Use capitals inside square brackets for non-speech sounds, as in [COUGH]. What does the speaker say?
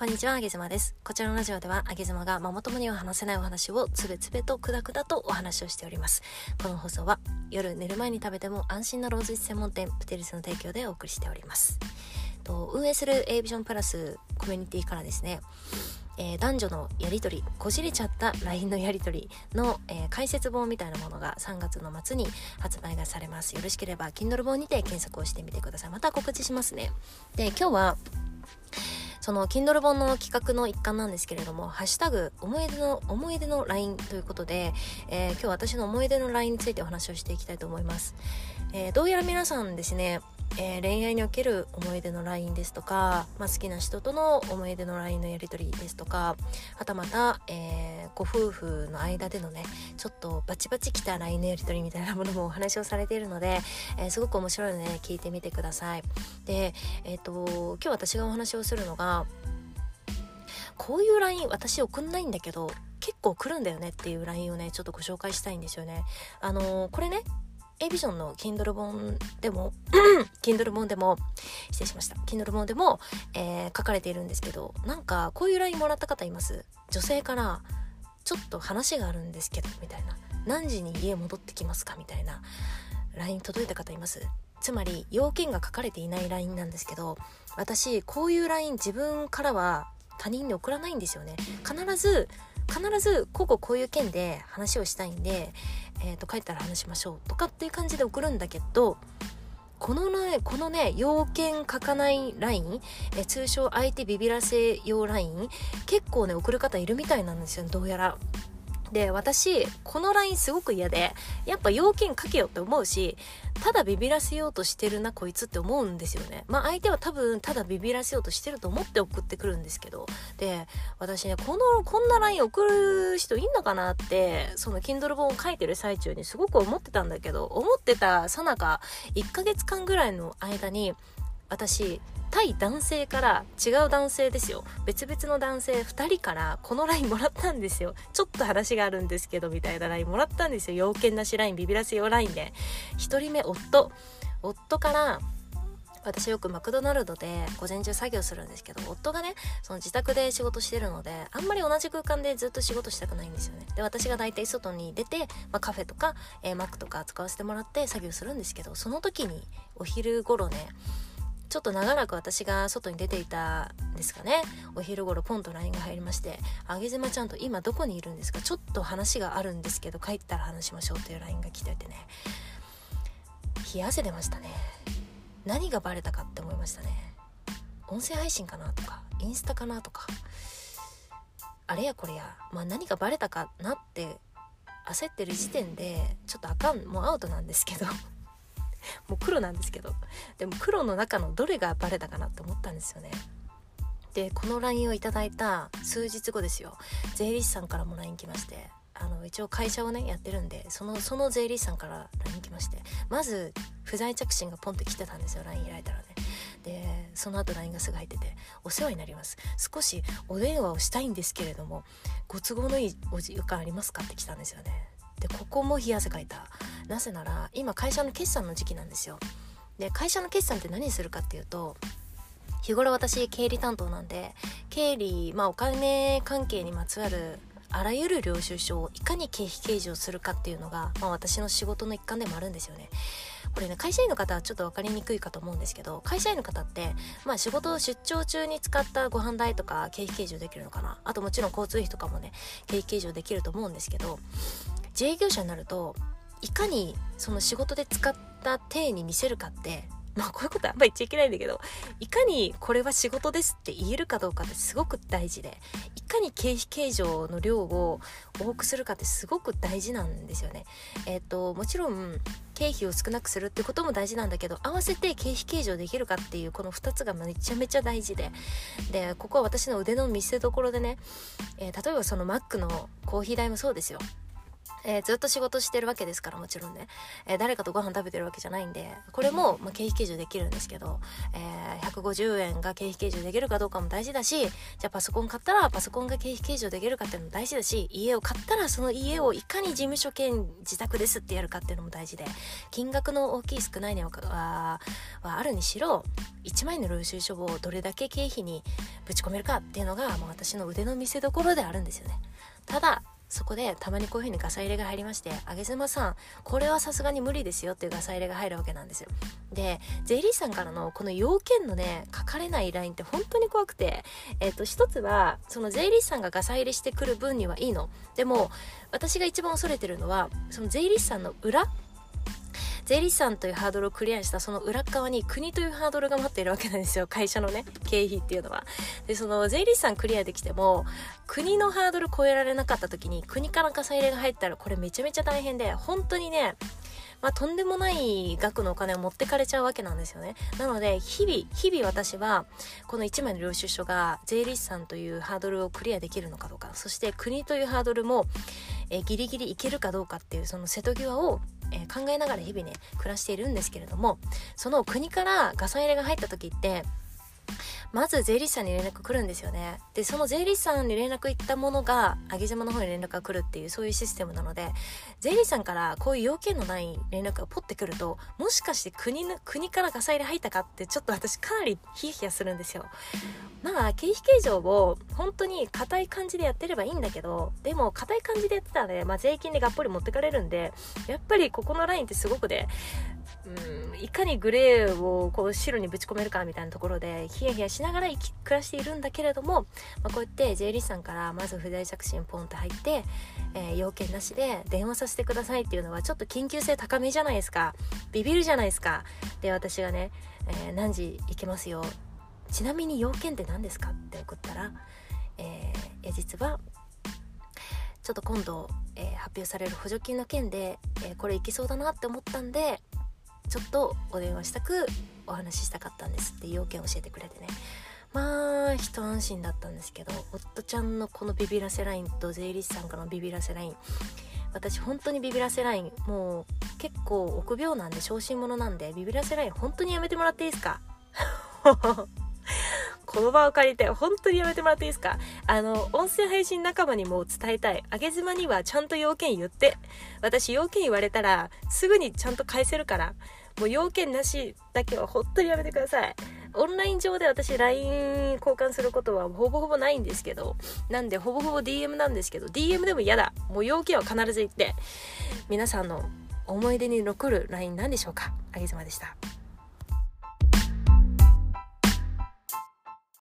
こんにちは、あげずまです。こちらのラジオでは、あげずまがママ友には話せないお話をつべつべとくだくだとお話をしております。この放送は、夜寝る前に食べても安心なローズ専門店、プテリスの提供でお送りしております。と運営する A ビジョンプラスコミュニティからですね、えー、男女のやり取りこじれちゃった LINE のやり取りの、えー、解説本みたいなものが3月の末に発売がされますよろしければ Kindle 本にて検索をしてみてくださいまた告知しますねで今日はその Kindle 本の企画の一環なんですけれども、ハッシュタグ、思い出の、思い出の LINE ということで、えー、今日私の思い出の LINE についてお話をしていきたいと思います。えー、どうやら皆さんですね、えー、恋愛における思い出の LINE ですとか、まあ、好きな人との思い出の LINE のやり取りですとかはたまた、えー、ご夫婦の間でのねちょっとバチバチきた LINE のやり取りみたいなものもお話をされているので、えー、すごく面白いので、ね、聞いてみてください。で、えっ、と今日私がお話をするのがこういう LINE 私送んないんだけど結構来るんだよねっていう LINE をねちょっとご紹介したいんですよね。あのこれね A ビジョンの Kindle 本でも [COUGHS] Kindle 本でも失礼しました。Kindle 本でも、えー、書かれているんですけどなんかこういう LINE もらった方います？女性からちょっと話があるんですけどみたいな。何時に家戻ってきますか？みたいな。LINE 届いた方います？つまり要件が書かれていない LINE なんですけど私こういう LINE 自分からは他人に送らないんですよね。必ず必ずこここういう件で話をしたいんで、えー、と帰ったら話しましょうとかっていう感じで送るんだけどこのね、このね、要件書かないライン、え通称相手ビビらせ用ライン、結構ね、送る方いるみたいなんですよ、どうやら。で私この LINE すごく嫌でやっぱ要件書けよって思うしただビビらせようとしてるなこいつって思うんですよね。まあ相手は多分ただビビらせようとしてると思って送ってくるんですけど。で私ねこのこんな LINE 送る人いんのかなってその Kindle 本を書いてる最中にすごく思ってたんだけど思ってたさなか1ヶ月間ぐらいの間に私対男性から違う男性ですよ。別々の男性2人からこの LINE もらったんですよ。ちょっと話があるんですけどみたいな LINE もらったんですよ。要件なし LINE ビビらせよ LINE で。1人目夫。夫から私よくマクドナルドで午前中作業するんですけど夫がねその自宅で仕事してるのであんまり同じ空間でずっと仕事したくないんですよね。で私が大体外に出て、まあ、カフェとか、えー、マックとか使わせてもらって作業するんですけどその時にお昼頃ねちょっと長らく私が外に出ていたんですかね。お昼頃ポンと LINE が入りまして「あげずまちゃんと今どこにいるんですか？ちょっと話があるんですけど帰ったら話しましょう」という LINE が来ててね。冷や汗出ましたね。何がバレたかって思いましたね。音声配信かなとかインスタかなとか。あれやこれや。まあ何がバレたかなって焦ってる時点でちょっとあかん。もうアウトなんですけど。もう黒なんですけどでも黒の中のどれがバレたかなって思ったんですよね。でこの LINE をいただいた数日後ですよ。税理士さんからも LINE 来ましてあの一応会社をねやってるんでそのその税理士さんから LINE 来ましてまず不在着信がポンって来てたんですよ LINE 開いたらね。でその後 LINE がすぐ入ってて「お世話になります。少しお電話をしたいんですけれどもご都合のいいお時間ありますか?」って来たんですよね。でここも冷や汗かいた。なぜなら今会社の決算の時期なんですよ。で会社の決算って何するかっていうと日頃私経理担当なんで経理まあお金関係にまつわるあらゆる領収書をいかに経費計上するかっていうのが、まあ、私の仕事の一環でもあるんですよね。これね会社員の方はちょっと分かりにくいかと思うんですけど会社員の方って、まあ、仕事を出張中に使ったご飯代とか経費計上できるのかな。あともちろん交通費とかもね経費計上できると思うんですけど自営業者になるといかにその仕事で使った体に見せるかってまあこういうことあんま言っちゃいけないんだけどいかにこれは仕事ですって言えるかどうかってすごく大事でいかに経費計上の量を多くするかってすごく大事なんですよね。えっ、ー、ともちろん経費を少なくするってことも大事なんだけど合わせて経費計上できるかっていうこの2つがめちゃめちゃ大事ででここは私の腕の見せ所でね、えー、例えばそのマックのコーヒー代もそうですよえー、ずっと仕事してるわけですからもちろんね、えー、誰かとご飯食べてるわけじゃないんでこれも、まあ、経費計上できるんですけど、えー、150円が経費計上できるかどうかも大事だしじゃあパソコン買ったらパソコンが経費計上できるかっていうのも大事だし家を買ったらその家をいかに事務所兼自宅ですってやるかっていうのも大事で金額の大きい少ないにははあるにしろ1万円の領収書をどれだけ経費にぶち込めるかっていうのが、まあ、私の腕の見せ所であるんですよね。ただそこでたまにこういう風にガサ入れが入りまして「あげずまさんこれはさすがに無理ですよ」っていうガサ入れが入るわけなんですよ。で税理士さんからのこの要件のね書かれないラインって本当に怖くてえっ、と一つはその税理士さんがガサ入れしてくる分にはいいの。でも私が一番恐れてるのはその税理士さんの裏税理士さんというハードルをクリアしたその裏側に国というハードルが待っているわけなんですよ会社のね経費っていうのはでその税理士さんクリアできても国のハードル超えられなかった時に国からガサ入れが入ったらこれめちゃめちゃ大変で本当にねまあ、とんでもない額のお金を持ってかれちゃうわけなんですよね。なので、日々、日々私は、この1枚の領収書が税理士さんというハードルをクリアできるのかどうか、そして国というハードルも、えー、ギリギリいけるかどうかっていうその瀬戸際をえー、考えながら日々ね暮らしているんですけれどもその国からガソ入れが入った時ってまず税理士さんに連絡来るんですよね。でその税理士さんに連絡行ったものが上げ島の方に連絡が来るっていうそういうシステムなので税理士さんからこういう要件のない連絡がポッてくるともしかして国の国からガサ入れ入ったかってちょっと私かなりヒヤヒヤするんですよ。まあ経費計上を本当に硬い感じでやってればいいんだけどでも硬い感じでやってたらね、まあ、税金でがっぽり持ってかれるんでやっぱりここのラインってすごくねうん、いかにグレーをこう白にぶち込めるかみたいなところでヒヤヒヤしながら生き暮らしているんだけれども、まあ、こうやって税理士さんからまず不在着信ポンと入って、えー、要件なしで電話させてくださいっていうのはちょっと緊急性高めじゃないですか。ビビるじゃないですか。で私がね、えー、何時行けますよ。ちなみに要件って何ですかって送ったら、えー、実はちょっと今度、えー、発表される補助金の件で、えー、これいけそうだなって思ったんでちょっとお電話したくお話ししたかったんですって要件教えてくれてね。まあ一安心だったんですけど夫ちゃんのこのビビらせラインと税理士さんからのビビらせライン。私本当にビビらせラインもう結構臆病なんで小心者なんでビビらせライン本当にやめてもらっていいですか？[LAUGHS] この場を借りて本当にやめてもらっていいですか？あの音声配信仲間にも伝えたい。上げ妻にはちゃんと要件言って。私要件言われたらすぐにちゃんと返せるから。もう要件なしだけは本当にやめてください。オンライン上で私 LINE 交換することはほぼほぼないんですけど、なんでほぼほぼ DM なんですけど、DM でも嫌だ。もう要件は必ず言って、皆さんの思い出に残る LINE 何でしょうか？あげずまでした。